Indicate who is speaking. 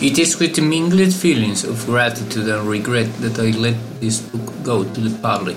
Speaker 1: It is with mingled feelings of gratitude and regret that I let this book go to the public.